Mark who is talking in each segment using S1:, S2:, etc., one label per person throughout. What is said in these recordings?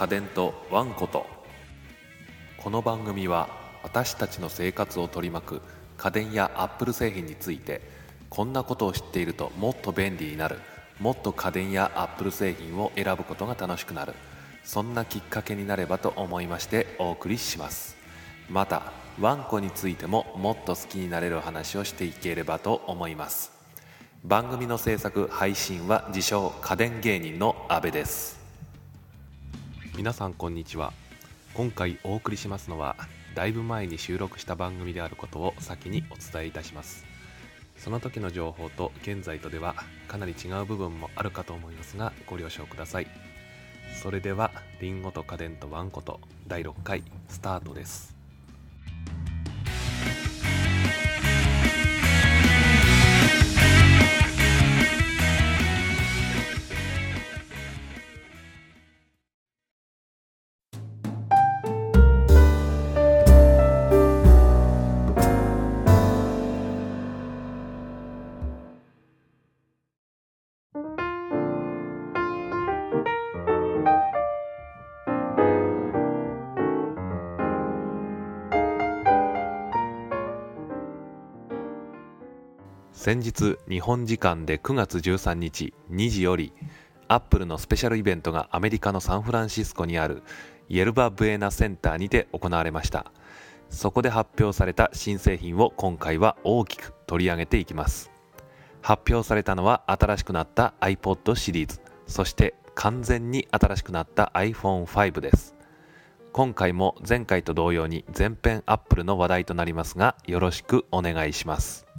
S1: 家電とワンコと。この番組は私たちの生活を取り巻く家電やアップル製品についてこんなことを知っているともっと便利になるもっと家電やアップル製品を選ぶことが楽しくなるそんなきっかけになればと思いましてお送りします。またワンコについてももっと好きになれるお話をしていければと思います。番組の制作配信は自称家電芸人の阿部です。皆さんこんにちは。今回お送りしますのはだいぶ前に収録した番組であることを先にお伝えいたします。その時の情報と現在とではかなり違う部分もあるかと思いますがご了承ください。それではりんごと家電とワンコと第6回スタートです。先日日本時間で9月13日2時よりアップルのスペシャルイベントがアメリカのサンフランシスコにあるイエルバ・ブエナセンターにて行われました。そこで発表された新製品を今回は大きく取り上げていきます。発表されたのは新しくなった iPod シリーズそして完全に新しくなった iPhone5 です。今回も前回と同様に全編アップルの話題となりますがよろしくお願いします。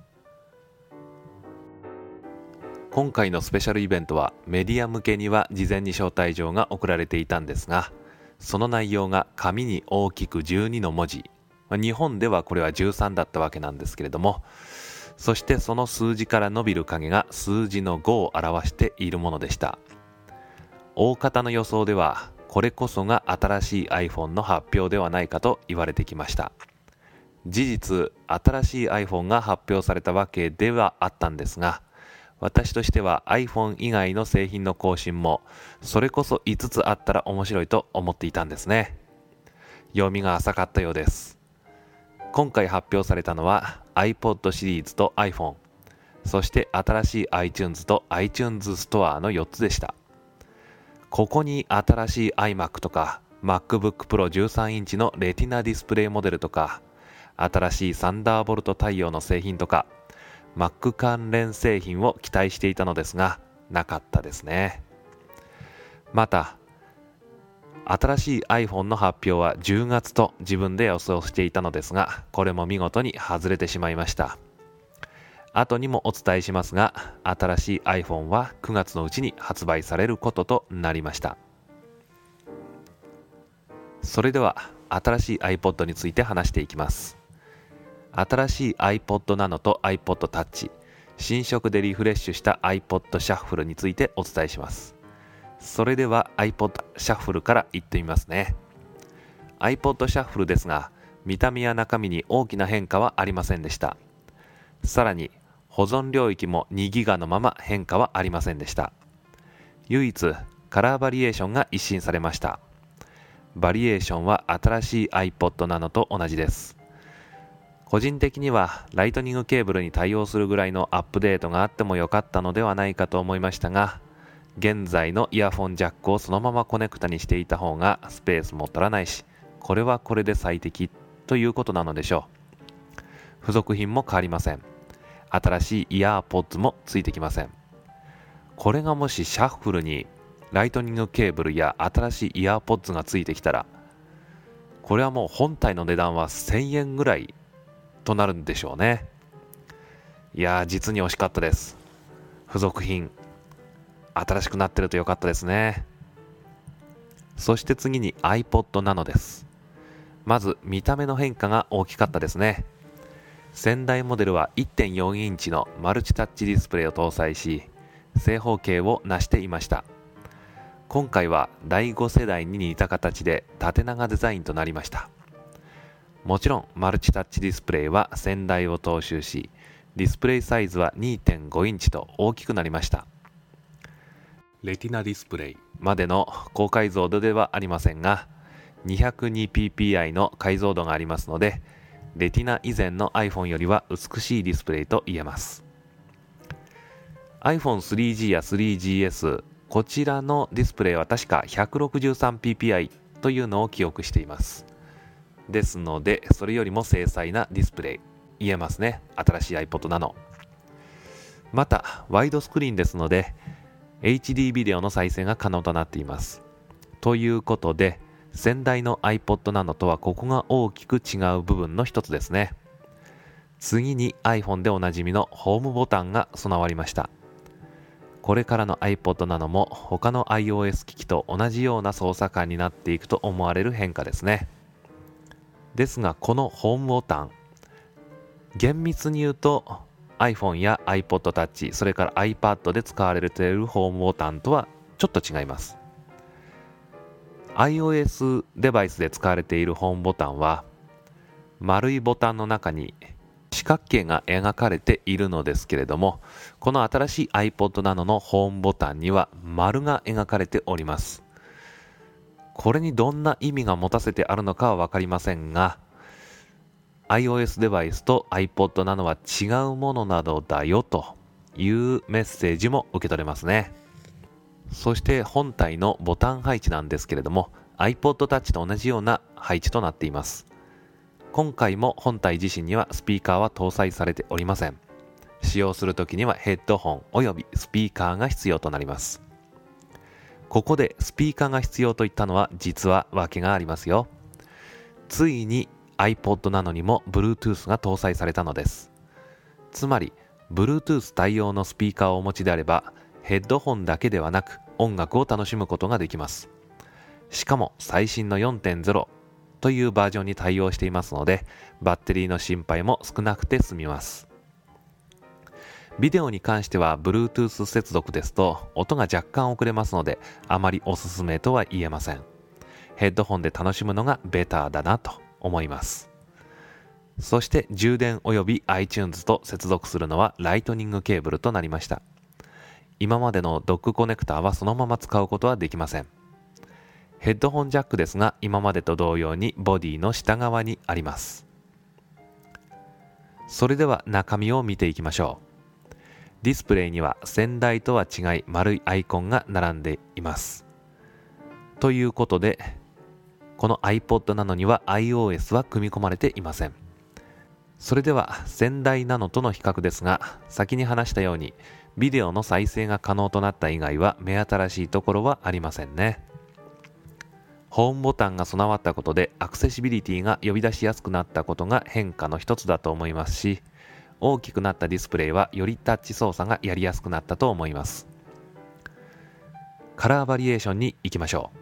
S1: 今回のスペシャルイベントはメディア向けには事前に招待状が送られていたんですがその内容が紙に大きく12の文字。日本ではこれは13だったわけなんですけれどもそしてその数字から伸びる影が数字の5を表しているものでした。大方の予想ではこれこそが新しい iPhone の発表ではないかと言われてきました。事実新しい iPhone が発表されたわけではあったんですが私としては iPhone 以外の製品の更新もそれこそ5つあったら面白いと思っていたんですね。読みが浅かったようです。今回発表されたのは iPod シリーズと iPhone そして新しい iTunes と iTunes ストアの4つでした。ここに新しい iMac とか MacBook Pro 13インチのレティナディスプレイモデルとか新しいサンダーボルト対応の製品とか Mac 関連製品を期待していたのですが、なかったですね。また、新しい iPhone の発表は10月と自分で予想していたのですが、これも見事に外れてしまいました。後にもお伝えしますが、新しい iPhone は9月のうちに発売されることとなりました。それでは、新しい iPod について話していきます。新しい iPod Nano と iPod Touch 新色でリフレッシュした iPod Shuffle についてお伝えします。それでは iPod Shuffle からいってみますね。iPod Shuffle ですが見た目や中身に大きな変化はありませんでした。さらに保存領域も2ギガのまま変化はありませんでした。唯一カラーバリエーションが一新されました。バリエーションは新しい iPod Nano と同じです。個人的には Lightning ケーブルに対応するぐらいのアップデートがあってもよかったのではないかと思いましたが現在のイヤフォンジャックをそのままコネクタにしていた方がスペースも取らないしこれはこれで最適ということなのでしょう。付属品も変わりません。新しい EarPods もついてきません。これがもしシャッフルにライトニングケーブルや新しいイヤーポッズがついてきたらこれはもう本体の値段は1000円ぐらいとなるんでしょうね。いや実に惜しかったです。付属品。新しくなってるとよかったですね。そして次に iPod Nano です。まず見た目の変化が大きかったですね。先代モデルは1.4インチのマルチタッチディスプレイを搭載し正方形を成していました。今回は第5世代に似た形で縦長デザインとなりました。もちろんマルチタッチディスプレイは先代を踏襲しディスプレイサイズは2.5インチと大きくなりました。レティナディスプレイ。までの高解像度ではありませんが 202ppi の解像度がありますのでレティナ以前の iPhone よりは美しいディスプレイと言えます。iPhone3G や 3GS こちらのディスプレイは確か 163ppi というのを記憶していますですのでそれよりも精細なディスプレイ。言えますね。新しい iPod Nano またワイドスクリーンですので HD ビデオの再生が可能となっています。ということで先代の iPod Nano とはここが大きく違う部分の一つですね。次に iPhone でおなじみのホームボタンが備わりました。これからの iPod Nano も他の iOS 機器と同じような操作感になっていくと思われる変化ですね。ですがこのホームボタン厳密に言うと iPhone や iPod Touch それから iPad で使われているホームボタンとはちょっと違います。iOS デバイスで使われているホームボタンは丸いボタンの中に四角形が描かれているのですけれどもこの新しい iPod Nano のホームボタンには丸が描かれております。これにどんな意味が持たせてあるのかは分かりませんが iOS デバイスと iPod Nano は違うものなどだよというメッセージも受け取れますね。そして本体のボタン配置なんですけれども iPod Touch と同じような配置となっています。今回も本体自身にはスピーカーは搭載されておりません。使用するときにはヘッドホンおよびスピーカーが必要となります。ここでスピーカーが必要といったのは実は訳がありますよ。ついに iPod Nano にも Bluetooth が搭載されたのです。つまり Bluetooth 対応のスピーカーをお持ちであればヘッドホンだけではなく音楽を楽しむことができます。しかも最新の4.0というバージョンに対応していますのでバッテリーの心配も少なくて済みます。ビデオに関しては Bluetooth 接続ですと音が若干遅れますのであまりおすすめとは言えません。ヘッドホンで楽しむのがベターだなと思います。そして充電および iTunes と接続するのはライトニングケーブルとなりました。今までのドックコネクターはそのまま使うことはできません。ヘッドホンジャックですが今までと同様にボディの下側にあります。それでは中身を見ていきましょう。ディスプレイには先代とは違い丸いアイコンが並んでいます。ということでこの iPod Nano には iOS は組み込まれていません。それでは先代ナノとの比較ですが先に話したようにビデオの再生が可能となった以外は目新しいところはありませんね。ホームボタンが備わったことでアクセシビリティが呼び出しやすくなったことが変化の一つだと思いますし大きくなったディスプレイはよりタッチ操作がやりやすくなったと思います。カラーバリエーションに行きましょう。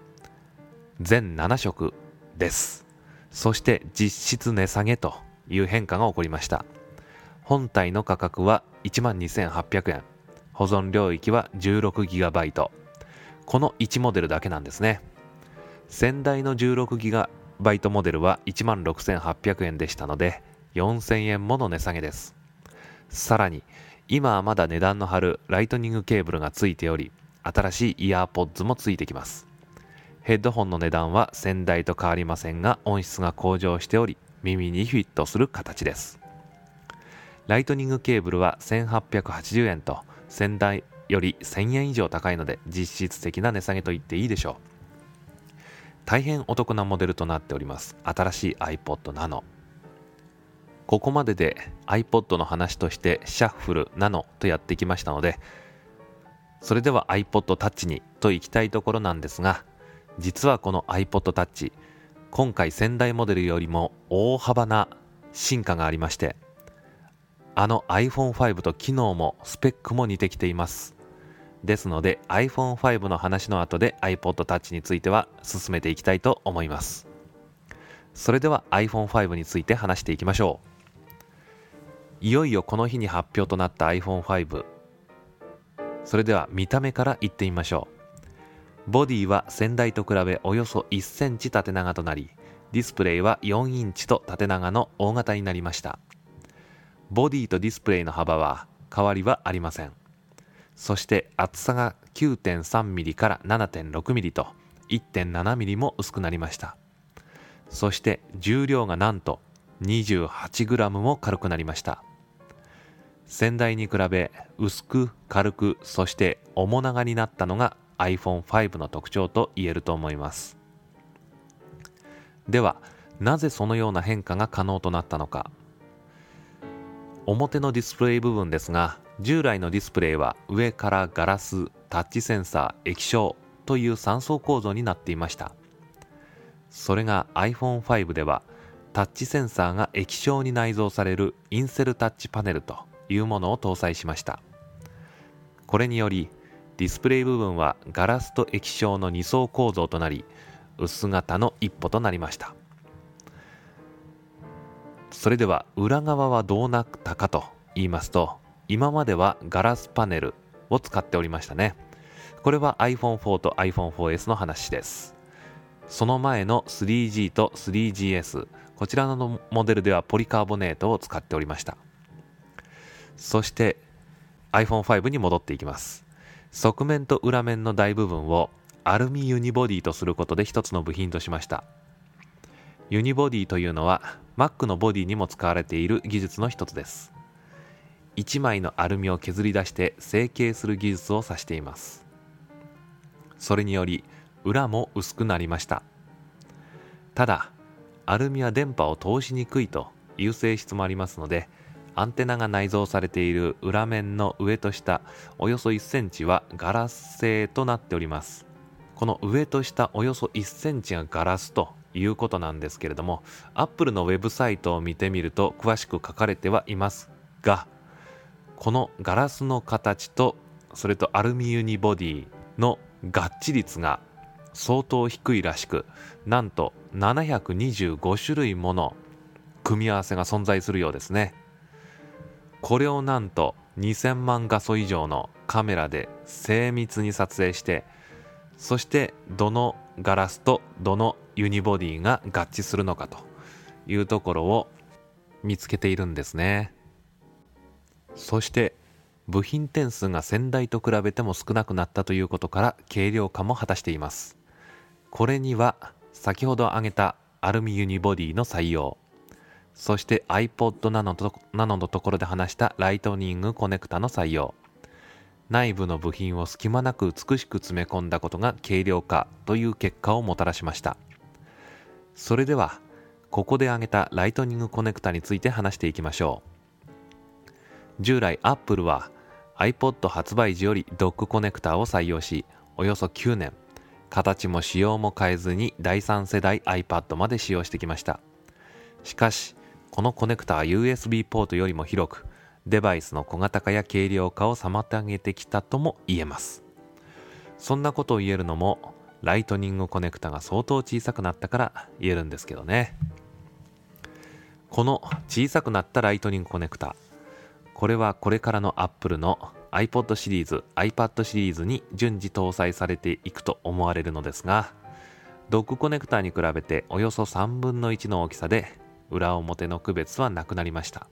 S1: 全7色です。そして実質値下げという変化が起こりました。本体の価格は12,800円。保存領域は 16GB この1モデルだけなんですね。先代の 16GB モデルは16,800円でしたので4000円もの値下げです。さらに今はまだ値段の張るライトニングケーブルがついており新しいイヤーポッズもついてきます。ヘッドホンの値段は先代と変わりませんが音質が向上しており耳にフィットする形です。ライトニングケーブルは1880円と先代より1000円以上高いので実質的な値下げと言っていいでしょう。大変お得なモデルとなっております。新しい iPod Nano ここまでで iPod の話としてシャッフル Nano とやってきましたのでそれでは iPod Touch にと行きたいところなんですが実はこの iPod Touch 今回先代モデルよりも大幅な進化がありましてあの iPhone5 と機能もスペックも似てきています。ですので iPhone5 の話の後で iPod Touch については進めていきたいと思います。それでは iPhone5 について話していきましょう。いよいよこの日に発表となった iPhone5 それでは見た目からいってみましょう。ボディは先代と比べおよそ1センチ縦長となりディスプレイは4インチと縦長の大型になりました。ボディとディスプレイの幅は変わりはありません。そして厚さが 9.3mm から 7.6mm と 1.7mm も薄くなりました。そして重量がなんと 28g も軽くなりました。先代に比べ薄く軽くそして重長になったのが iPhone5 の特徴と言えると思います。ではなぜそのような変化が可能となったのか。表のディスプレイ部分ですが従来のディスプレイは上からガラスタッチセンサー液晶という3層構造になっていました。それが iPhone5 ではタッチセンサーが液晶に内蔵されるインセルタッチパネルというものを搭載しました。これによりディスプレイ部分はガラスと液晶の2層構造となり薄型の一歩となりました。それでは裏側はどうなったかと言いますと今まではガラスパネルを使っておりましたね。これは iPhone4 と iPhone4S の話です。その前の 3G と 3GS こちらのモデルではポリカーボネートを使っておりました。そして iPhone5 に戻っていきます。側面と裏面の大部分をアルミユニボディとすることで一つの部品としました。ユニボディというのは Mac のボディにも使われている技術の一つです。1枚のアルミを削り出して成形する技術を指しています。それにより裏も薄くなりました。ただアルミは電波を通しにくいという性質もありますのでアンテナが内蔵されている裏面の上と下およそ1センチはガラス製となっております。この上と下およそ1センチがガラスということなんですけれども Apple のウェブサイトを見てみると詳しく書かれてはいますがこのガラスの形とそれとアルミユニボディの合致率が相当低いらしくなんと725種類もの組み合わせが存在するようですね。これをなんと2000万画素以上のカメラで精密に撮影してそしてどのガラスとどのユニボディが合致するのかというところを見つけているんですね。そして部品点数が先代と比べても少なくなったということから軽量化も果たしています。これには先ほど挙げたアルミユニボディの採用そして iPod ナノナノのところで話したライトニングコネクタの採用。内部の部品を隙間なく美しく詰め込んだことが軽量化という結果をもたらしました。それではここで挙げたライトニングコネクタについて話していきましょう。従来 Apple は iPod 発売時よりドックコネクタを採用しおよそ9年形も仕様も変えずに第3世代 iPad まで使用してきました。しかしこのコネクタは USB ポートよりも広くデバイスの小型化や軽量化を妨げてきたとも言えます。そんなことを言えるのもライトニングコネクタが相当小さくなったから言えるんですけどね。この小さくなったライトニングコネクタこれはこれからの Apple の iPod シリーズ iPad シリーズに順次搭載されていくと思われるのですがドッグコネクタに比べておよそ3分の1の大きさで裏表の区別はなくなりました。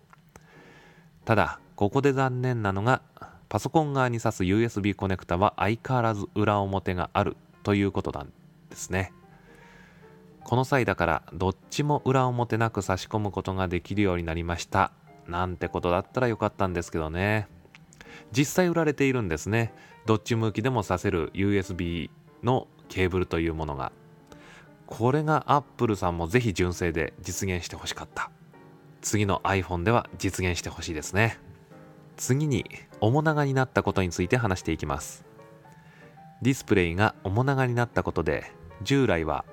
S1: ただここで残念なのがパソコン側に挿す USB コネクタは相変わらず裏表があるということなんですね。この際だからどっちも裏表なく差し込むことができるようになりました。なんてことだったらよかったんですけどね。実際売られているんですね。どっち向きでも挿せる USB のケーブルというものが。これが Apple さんもぜひ純正で実現してほしかった。次の iPhone では実現してほしいですね。次に面長になったことについて話していきます。ディスプレイが面長になったことで従来は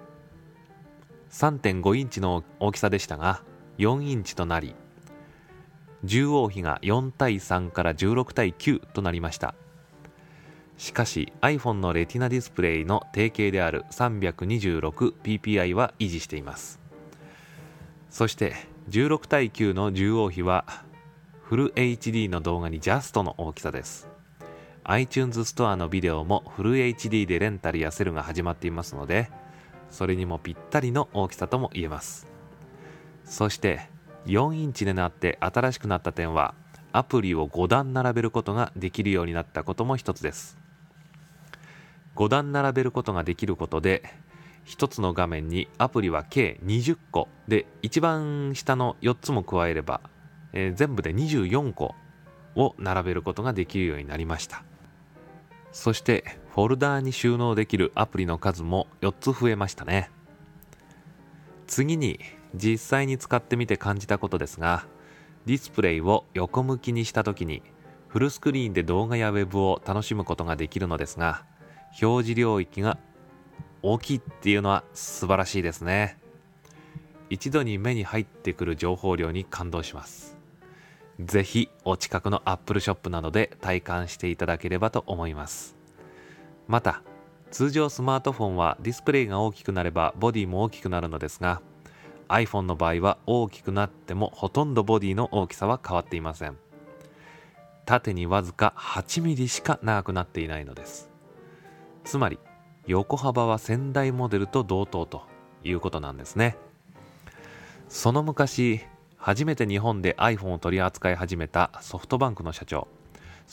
S1: 3.5インチの大きさでしたが4インチとなり重王比が4対3から16対9となりました。しかし iPhone のレティナディスプレイの定型である 326ppi は維持しています。そして16対9の重王比はフル HD の動画にジャストの大きさです。iTunes ストアのビデオもフル HD でレンタルやセルが始まっていますのでそれにもぴったりの大きさとも言えます。そして4インチになって新しくなった点はアプリを5段並べることができるようになったことも一つです。5段並べることができることで1つの画面にアプリは計20個。で一番下の4つも加えれば、えー、全部で24個を並べることができるようになりました。そしてフォルダーに収納できるアプリの数も4つ増えましたね。次に実際に使ってみて感じたことですがディスプレイを横向きにした時にフルスクリーンで動画やウェブを楽しむことができるのですが表示領域が大きいっていうのは素晴らしいですね。一度に目に入ってくる情報量に感動します。ぜひお近くのアップルショップなどで体感していただければと思います。また通常スマートフォンはディスプレイが大きくなればボディも大きくなるのですが iPhone の場合は大きくなってもほとんどボディの大きさは変わっていません。縦にわずか 8mm しか長くなっていないのです。つまり横幅は先代モデルと同等ということなんですね。その昔初めて日本で iPhone を取り扱い始めたソフトバンクの社長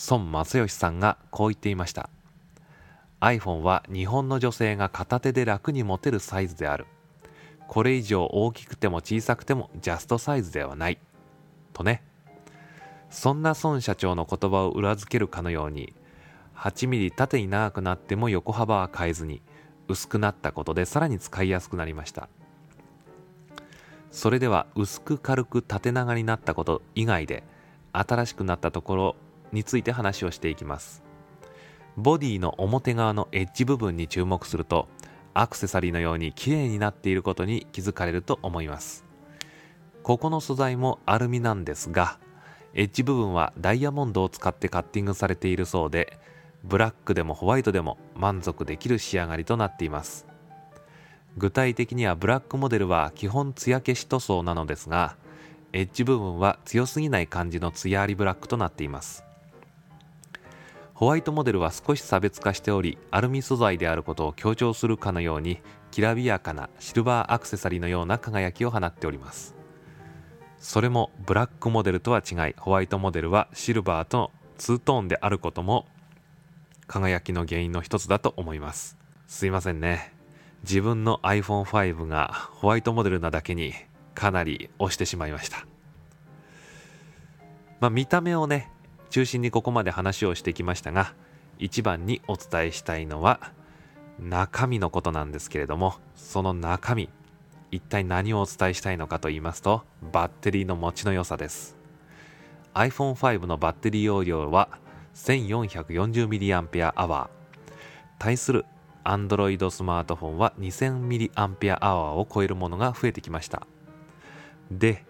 S1: 孫正義さんがこう言っていました。iPhone は日本の女性が片手で楽に持てるサイズである。これ以上大きくても小さくてもジャストサイズではない。とね。そんな孫社長の言葉を裏付けるかのように8ミリ縦に長くなっても横幅は変えずに薄くなったことでさらに使いやすくなりました。それでは薄く軽く縦長になったこと以外で新しくなったところについて話をしていきます。ボディの表側のエッジ部分に注目するとアクセサリーのように綺麗になっていることに気づかれると思います。ここの素材もアルミなんですがエッジ部分はダイヤモンドを使ってカッティングされているそうでブラックでもホワイトでも満足できる仕上がりとなっています。具体的にはブラックモデルは基本艶消し塗装なのですがエッジ部分は強すぎない感じの艶ありブラックとなっています。ホワイトモデルは少し差別化しておりアルミ素材であることを強調するかのようにきらびやかなシルバーアクセサリーのような輝きを放っております。それもブラックモデルとは違いホワイトモデルはシルバーとツートーンであることも輝きの原因の一つだと思います。すいませんね。自分の iPhone5 がホワイトモデルなだけにかなり押してしまいました。まあ見た目をね中心にここまで話をしてきましたが一番にお伝えしたいのは中身のことなんですけれどもその中身一体何をお伝えしたいのかと言いますとバッテリーの持ちの良さです。iPhone5 のバッテリー容量は 1440mAh 対する Android スマートフォンは 2000mAh を超えるものが増えてきました。で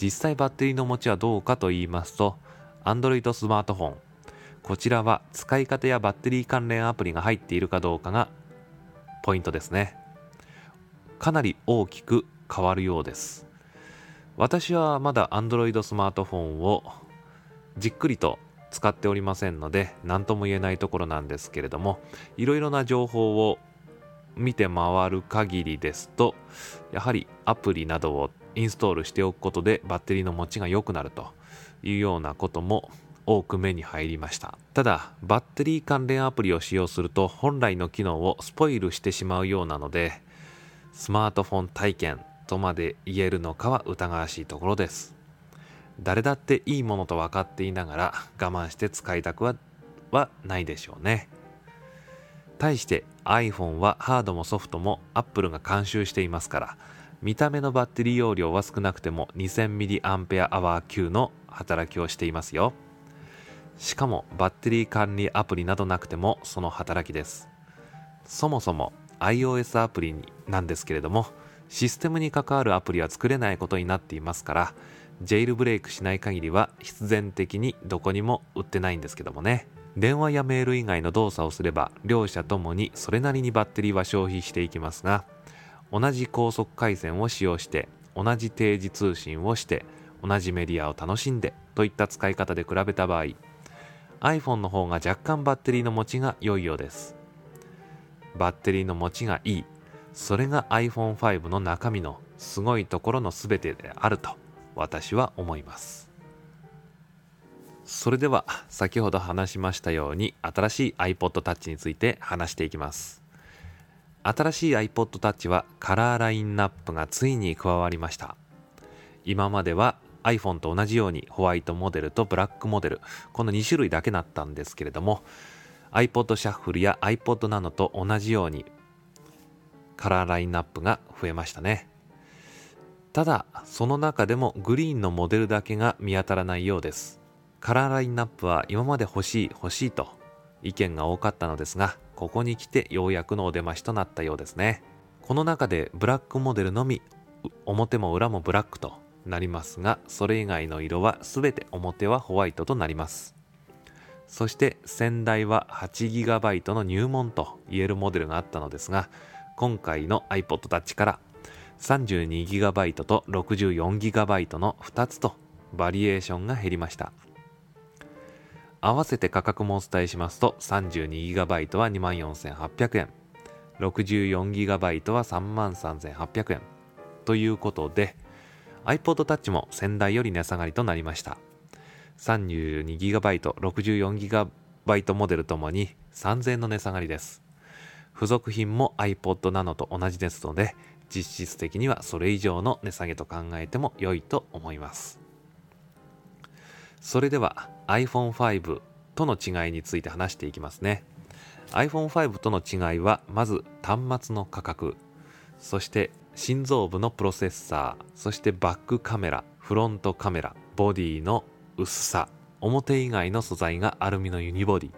S1: 実際バッテリーの持ちはどうかと言いますと Android スマートフォン。こちらは使い方やバッテリー関連アプリが入っているかどうかがポイントですね。かなり大きく変わるようです。私はまだ Android スマートフォンをじっくりと使っておりませんので何とも言えないところなんですけれどもいろいろな情報を見て回る限りですとやはりアプリなどをインストールしておくことでバッテリーの持ちが良くなるというようなことも多く目に入りました。ただバッテリー関連アプリを使用すると本来の機能をスポイルしてしまうようなのでスマートフォン体験とまで言えるのかは疑わしいところです。誰だっていいものと分かっていながら我慢して使いたくははないでしょうね。対して iPhone はハードもソフトも Apple が監修していますから見た目のバッテリー容量は少なくても 2000mAh 級の働きをしていますよ。しかもバッテリー管理アプリなどなくてもその働きです。そもそも iOS アプリなんですけれどもシステムに関わるアプリは作れないことになっていますからジェイルブレイクしない限りは必然的にどこにも売ってないんですけどもね。電話やメール以外の動作をすれば両者ともにそれなりにバッテリーは消費していきますが同じ高速回線を使用して同じ定時通信をして同じメディアを楽しんでといった使い方で比べた場合 iPhone の方が若干バッテリーの持ちが良いようです。バッテリーの持ちがいい。それが iPhone5 の中身のすごいところの全てであると。私は思います。それでは先ほど話しましたように新しい iPod Touch について話していきます。新しい iPod Touch はカラーラインナップがついに加わりました。今までは iPhone と同じようにホワイトモデルとブラックモデルこの2種類だけだったんですけれども iPod シャッフルや iPod Nano と同じようにカラーラインナップが増えましたね。ただその中でもグリーンのモデルだけが見当たらないようです。カラーラインナップは今まで欲しい欲しいと意見が多かったのですがここに来てようやくのお出ましとなったようですね。この中でブラックモデルのみ表も裏もブラックとなりますがそれ以外の色は全て表はホワイトとなります。そして先代は 8GB の入門と言えるモデルがあったのですが今回の iPod Touch から 32GB と 64GB の2つとバリエーションが減りました。合わせて価格もお伝えしますと 32GB は24,800円 64GB は33,800円ということで iPod Touch も先代より値下がりとなりました。32GB、64GB モデルともに3000円の値下がりです。付属品も iPod Nano と同じですので実質的にはそれ以上の値下げと考えても良いと思います。それでは iPhone5 との違いについて話していきますね。iPhone5 との違いはまず端末の価格そして心臓部のプロセッサーそしてバックカメラフロントカメラボディの薄さ表以外の素材がアルミのユニボディ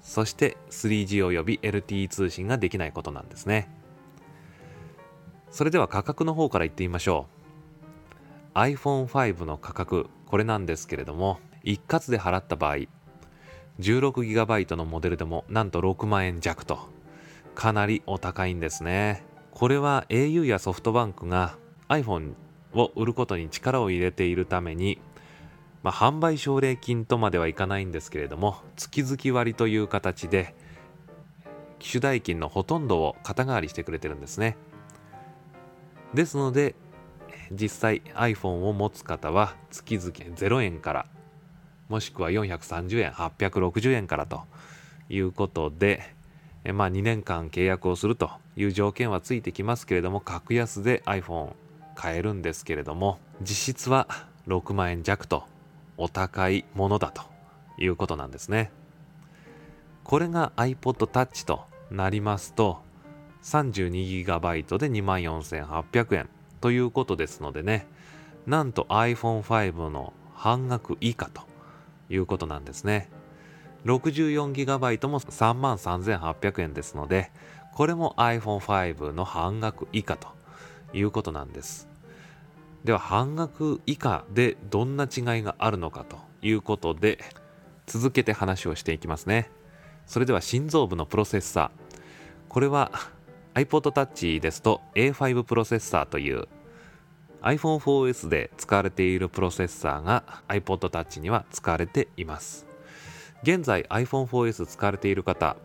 S1: そして 3G および LTE 通信ができないことなんですね。それでは価格の方から言ってみましょう。iPhone5 の価格これなんですけれども一括で払った場合 16GB のモデルでもなんと6万円弱とかなりお高いんですね。これは au やソフトバンクが iPhone を売ることに力を入れているために、まあ、販売奨励金とまではいかないんですけれども月々割という形で機種代金のほとんどを肩代わりしてくれてるんですね。ですので実際 iPhone を持つ方は月々0円からもしくは430円860円からということでまあ2年間契約をするという条件はついてきますけれども格安で iPhone 買えるんですけれども実質は6万円弱とお高いものだということなんですね。これが iPod Touch となりますと 32GB で24,800円ということですのでねなんと iPhone5 の半額以下ということなんですね。64GB も33,800円ですのでこれも iPhone5 の半額以下ということなんです。では半額以下でどんな違いがあるのかということで続けて話をしていきますね。それでは心臓部のプロセッサー。これは iPod Touch ですと A5 プロセッサーという iPhone4S で使われているプロセッサーが iPod Touch には使われています。現在 iPhone4S 使われている方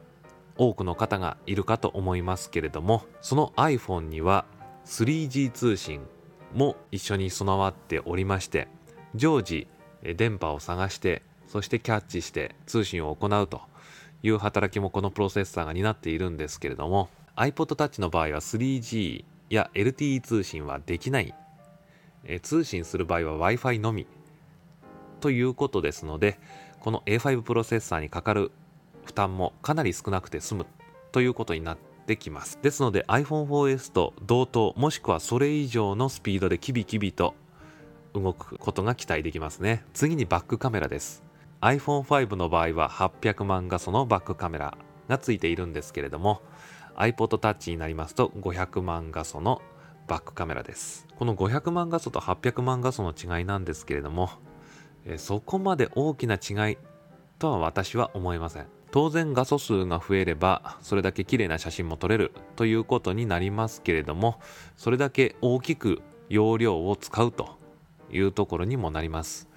S1: 多くの方がいるかと思いますけれどもその iPhone には 3G 通信も一緒に備わっておりまして常時電波を探してそしてキャッチして通信を行うという働きもこのプロセッサーが担っているんですけれども iPod Touch の場合は 3G や LTE 通信はできない。え通信する場合は Wi-Fi のみ。ということですのでこの A5 プロセッサーにかかる負担もかなり少なくて済む。ということになってきます。ですので iPhone4S と同等もしくはそれ以上のスピードでキビキビと動くことが期待できますね。次にバックカメラです。iPhone5 の場合は800万画素のバックカメラがついているんですけれども iPod Touch になりますと500万画素のバックカメラです。この500万画素と800万画素の違いなんですけれども、えそこまで大きな違いとは私は思いません。当然画素数が増えればそれだけ綺麗な写真も撮れるということになりますけれどもそれだけ大きく容量を使うというところにもなります。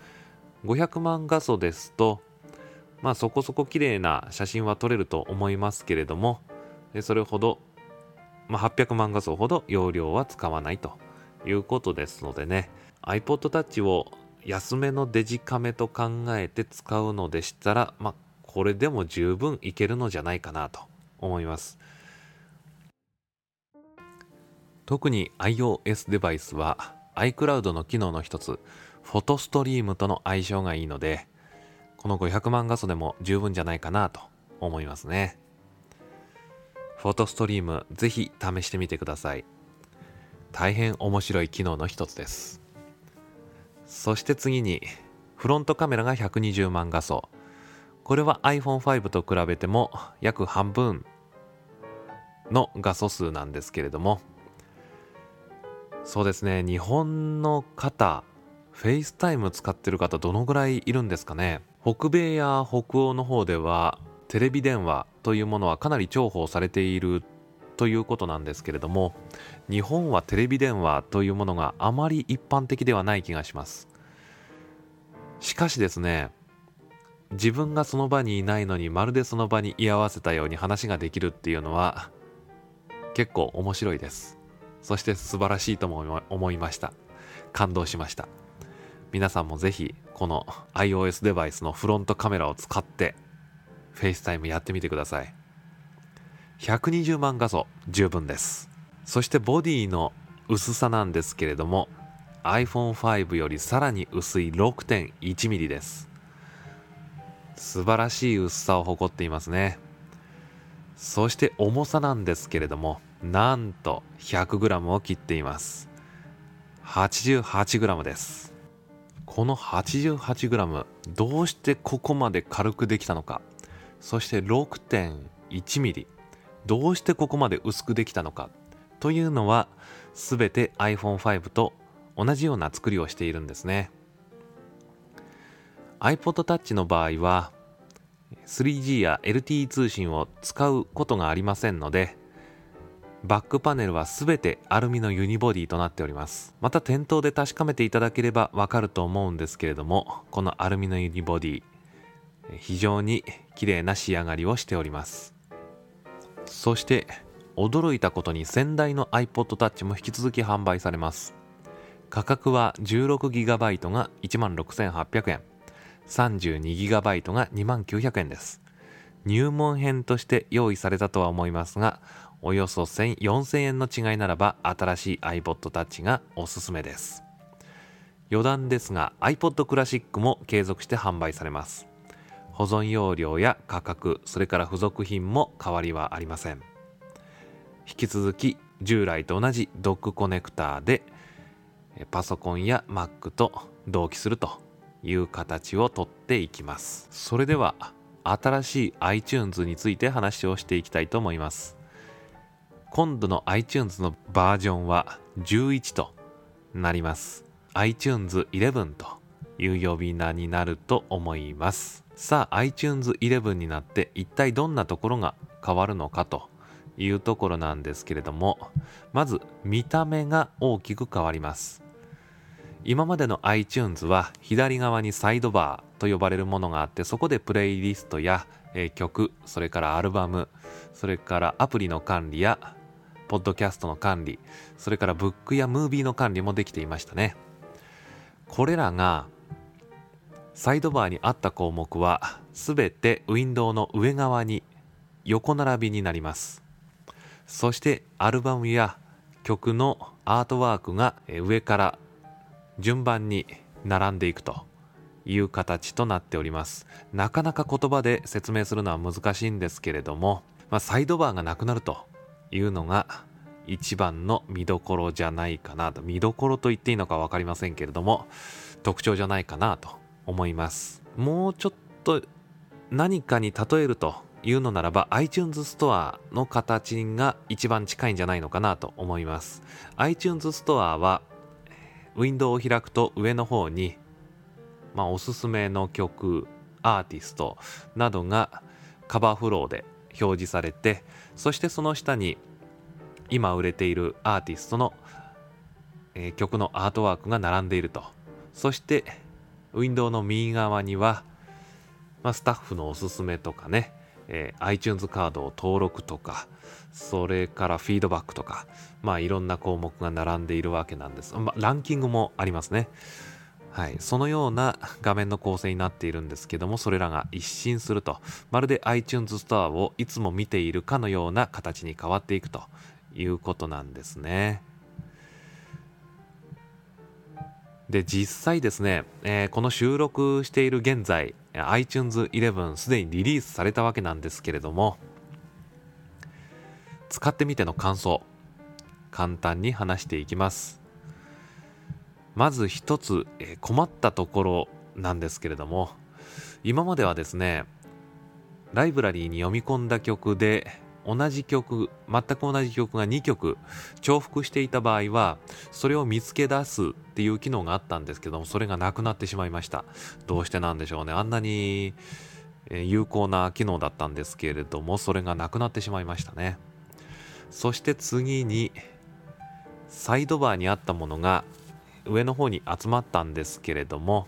S1: 500万画素ですとまあそこそこ綺麗な写真は撮れると思いますけれどもそれほどまあ、800万画素ほど容量は使わないということですのでね。iPod Touch を安めのデジカメと考えて使うのでしたら、まあ、これでも十分いけるのじゃないかなと思います。特に iOS デバイスは iCloud の機能の一つフォトストリームとの相性がいいのでこの500万画素でも十分じゃないかなと思いますね。フォトストリームぜひ試してみてください。大変面白い機能の一つです。そして次にフロントカメラが120万画素。これは iPhone5 と比べても約半分の画素数なんですけれども。そうですね日本の方 FaceTime 使ってる方どのぐらいいるんですかね。北米や北欧の方ではテレビ電話というものはかなり重宝されているということなんですけれども日本はテレビ電話というものがあまり一般的ではない気がします。しかしですね自分がその場にいないのにまるでその場に居合わせたように話ができるっていうのは結構面白いです。そして素晴らしいとも思いました。感動しました。皆さんもぜひこの iOS デバイスのフロントカメラを使ってFaceTime やってみてください。120万画素十分です。そしてボディの薄さなんですけれども iPhone5 よりさらに薄い 6.1mm です。素晴らしい薄さを誇っていますね。そして重さなんですけれどもなんと 100g を切っています。88g です。この 88g どうしてここまで軽くできたのか。そして 6.1mm どうしてここまで薄くできたのか。というのは全て iPhone5 と同じような作りをしているんですね。iPod Touch の場合は 3G や LTE 通信を使うことがありませんのでバックパネルは全てアルミのユニボディとなっております。また店頭で確かめていただければわかると思うんですけれどもこのアルミのユニボディ非常に綺麗な仕上がりをしております。そして驚いたことに先代の iPod Touch も引き続き販売されます。価格は 16GB が16,800円 32GB が29,000円です。入門編として用意されたとは思いますがおよそ4000円の違いならば新しい iPod Touch がおすすめです。余談ですが iPod Classic も継続して販売されます。保存容量や価格それから付属品も変わりはありません。引き続き従来と同じドックコネクターでパソコンや Mac と同期するという形をとっていきます。それでは新しい iTunes について話をしていきたいと思います。今度の iTunes のバージョンは11となります。iTunes 11という呼び名になると思います。さあ iTunes 11になって一体どんなところが変わるのかというところなんですけれどもまず見た目が大きく変わります。今までの iTunes は左側にサイドバーと呼ばれるものがあってそこでプレイリストや、えー、曲それからアルバムそれからアプリの管理やポッドキャストの管理それからブックやムービーの管理もできていましたね。これらがサイドバーにあった項目は全てウィンドウの上側に横並びになります。そしてアルバムや曲のアートワークが上から順番に並んでいくという形となっております。なかなか言葉で説明するのは難しいんですけれども、まあ、サイドバーがなくなるというのが一番の見どころじゃないかなと。見どころと言っていいのか分かりませんけれども特徴じゃないかなと思います。もうちょっと何かに例えるというのならば iTunes ストアの形が一番近いんじゃないのかなと思います。iTunes ストアはウィンドウを開くと上の方に、まあ、おすすめの曲アーティストなどがカバーフローで表示されてそしてその下に今売れているアーティストの、えー、曲のアートワークが並んでいると。そしてウィンドウの右側には、まあ、スタッフのおすすめとかね、えー、iTunes カードを登録とかそれからフィードバックとか、まあいろんな項目が並んでいるわけなんです。まあ、ランキングもありますね。はい、そのような画面の構成になっているんですけどもそれらが一新するとまるで iTunes ストアをいつも見ているかのような形に変わっていくということなんですねで実際ですね、えー、この収録している現在 iTunes 11すでにリリースされたわけなんですけれども使ってみての感想簡単に話していきます。まず一つ、えー、困ったところなんですけれども今まではですねライブラリーに読み込んだ曲で同じ曲全く同じ曲が2曲重複していた場合はそれを見つけ出すっていう機能があったんですけどもそれがなくなってしまいました。どうしてなんでしょうね。あんなに有効な機能だったんですけれどもそれがなくなってしまいましたね。そして次にサイドバーにあったものが上の方に集まったんですけれども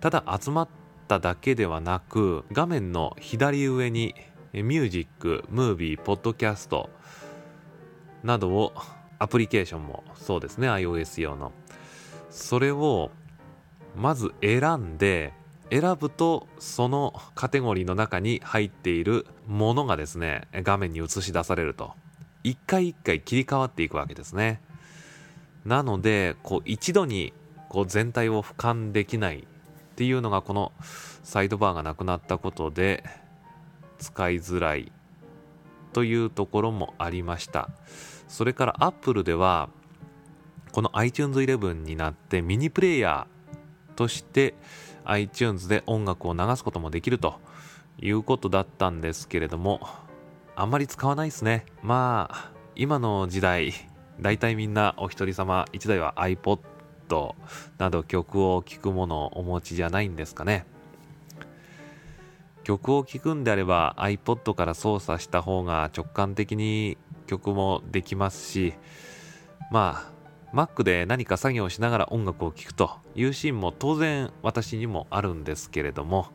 S1: ただ集まっただけではなく画面の左上にミュージック、ムービー、ポッドキャストなどをアプリケーションもそうですね iOS 用の。それをまず選んで選ぶとそのカテゴリーの中に入っているものがですね画面に映し出されると。一回一回切り替わっていくわけですね。なのでこう一度にこう全体を俯瞰できないっていうのがこのサイドバーがなくなったことで使いづらいというところもありました。それから Apple ではこの iTunes 11になってミニプレイヤーとして iTunes で音楽を流すこともできるということだったんですけれどもあんまり使わないですね。まあ今の時代大体みんなお一人様一台は iPod など曲を聴くものをお持ちじゃないんですかね。曲を聴くんであれば iPod から操作した方が直感的に曲もできますしまあ Mac で何か作業しながら音楽を聴くというシーンも当然私にもあるんですけれども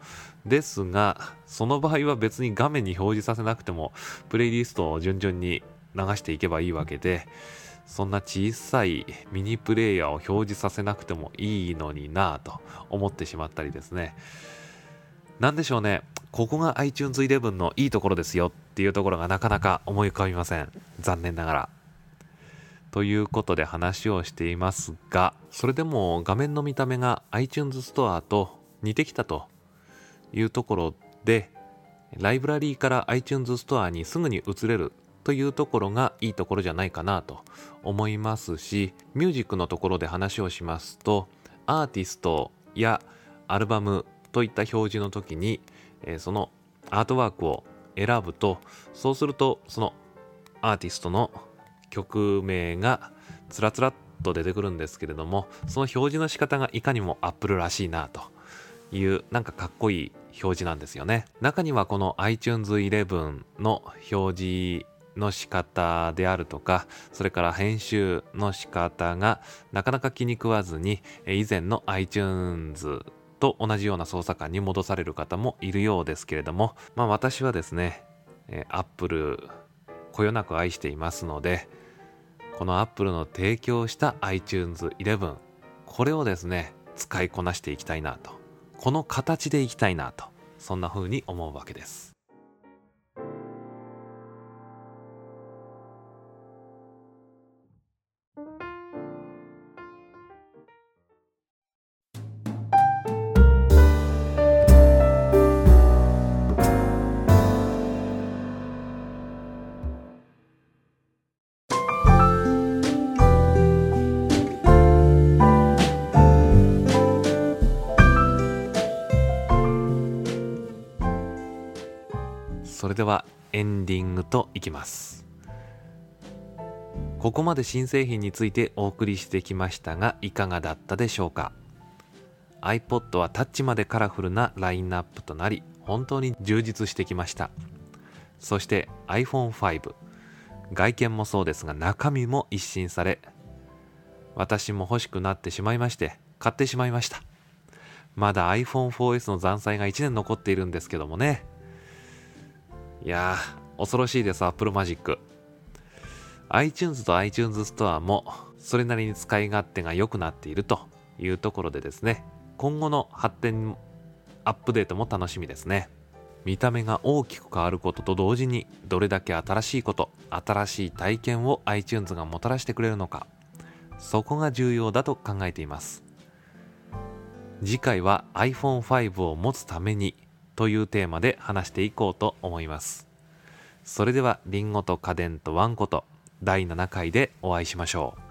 S1: ですがその場合は別に画面に表示させなくてもプレイリストを順々に流していけばいいわけでそんな小さいミニプレイヤーを表示させなくてもいいのになぁと思ってしまったりですね。なんでしょうね。ここが iTunes 11のいいところですよっていうところがなかなか思い浮かびません。残念ながら。ということで話をしていますが、それでも画面の見た目が iTunes ストアと似てきたというところで、ライブラリーから iTunes ストアにすぐに移れるというところがいいところじゃないかなと思いますしミュージックのところで話をしますとアーティストやアルバムといった表示の時に、えー、そのアートワークを選ぶとそうするとそのアーティストの曲名がつらつらっと出てくるんですけれどもその表示の仕方がいかにも Apple らしいなというなんかかっこいい表示なんですよね。中にはこの iTunes 11の表示の仕方であるとかそれから編集の仕方がなかなか気に食わずに以前の iTunes と同じような操作感に戻される方もいるようですけれどもまあ私はですねアップルこよなく愛していますのでこのアップルの提供した iTunes 11これをですね使いこなしていきたいなとこの形でいきたいなとそんな風に思うわけです。ではエンディングといきます。ここまで新製品についてお送りしてきましたがいかがだったでしょうか？iPod はタッチまでカラフルなラインナップとなり本当に充実してきました。そして iPhone5 外見もそうですが中身も一新され私も欲しくなってしまいまして買ってしまいました。まだ iPhone4S の残債が1年残っているんですけどもね。いやー、恐ろしいです、Apple Magic。iTunes と iTunes Store もそれなりに使い勝手が良くなっているというところでですね、今後の発展アップデートも楽しみですね見た目が大きく変わることと同時にどれだけ新しいこと新しい体験を iTunes がもたらしてくれるのかそこが重要だと考えています次回は iPhone5 を持つためにというテーマで話していこうと思います。それではリンゴと家電とワンコと第7回でお会いしましょう。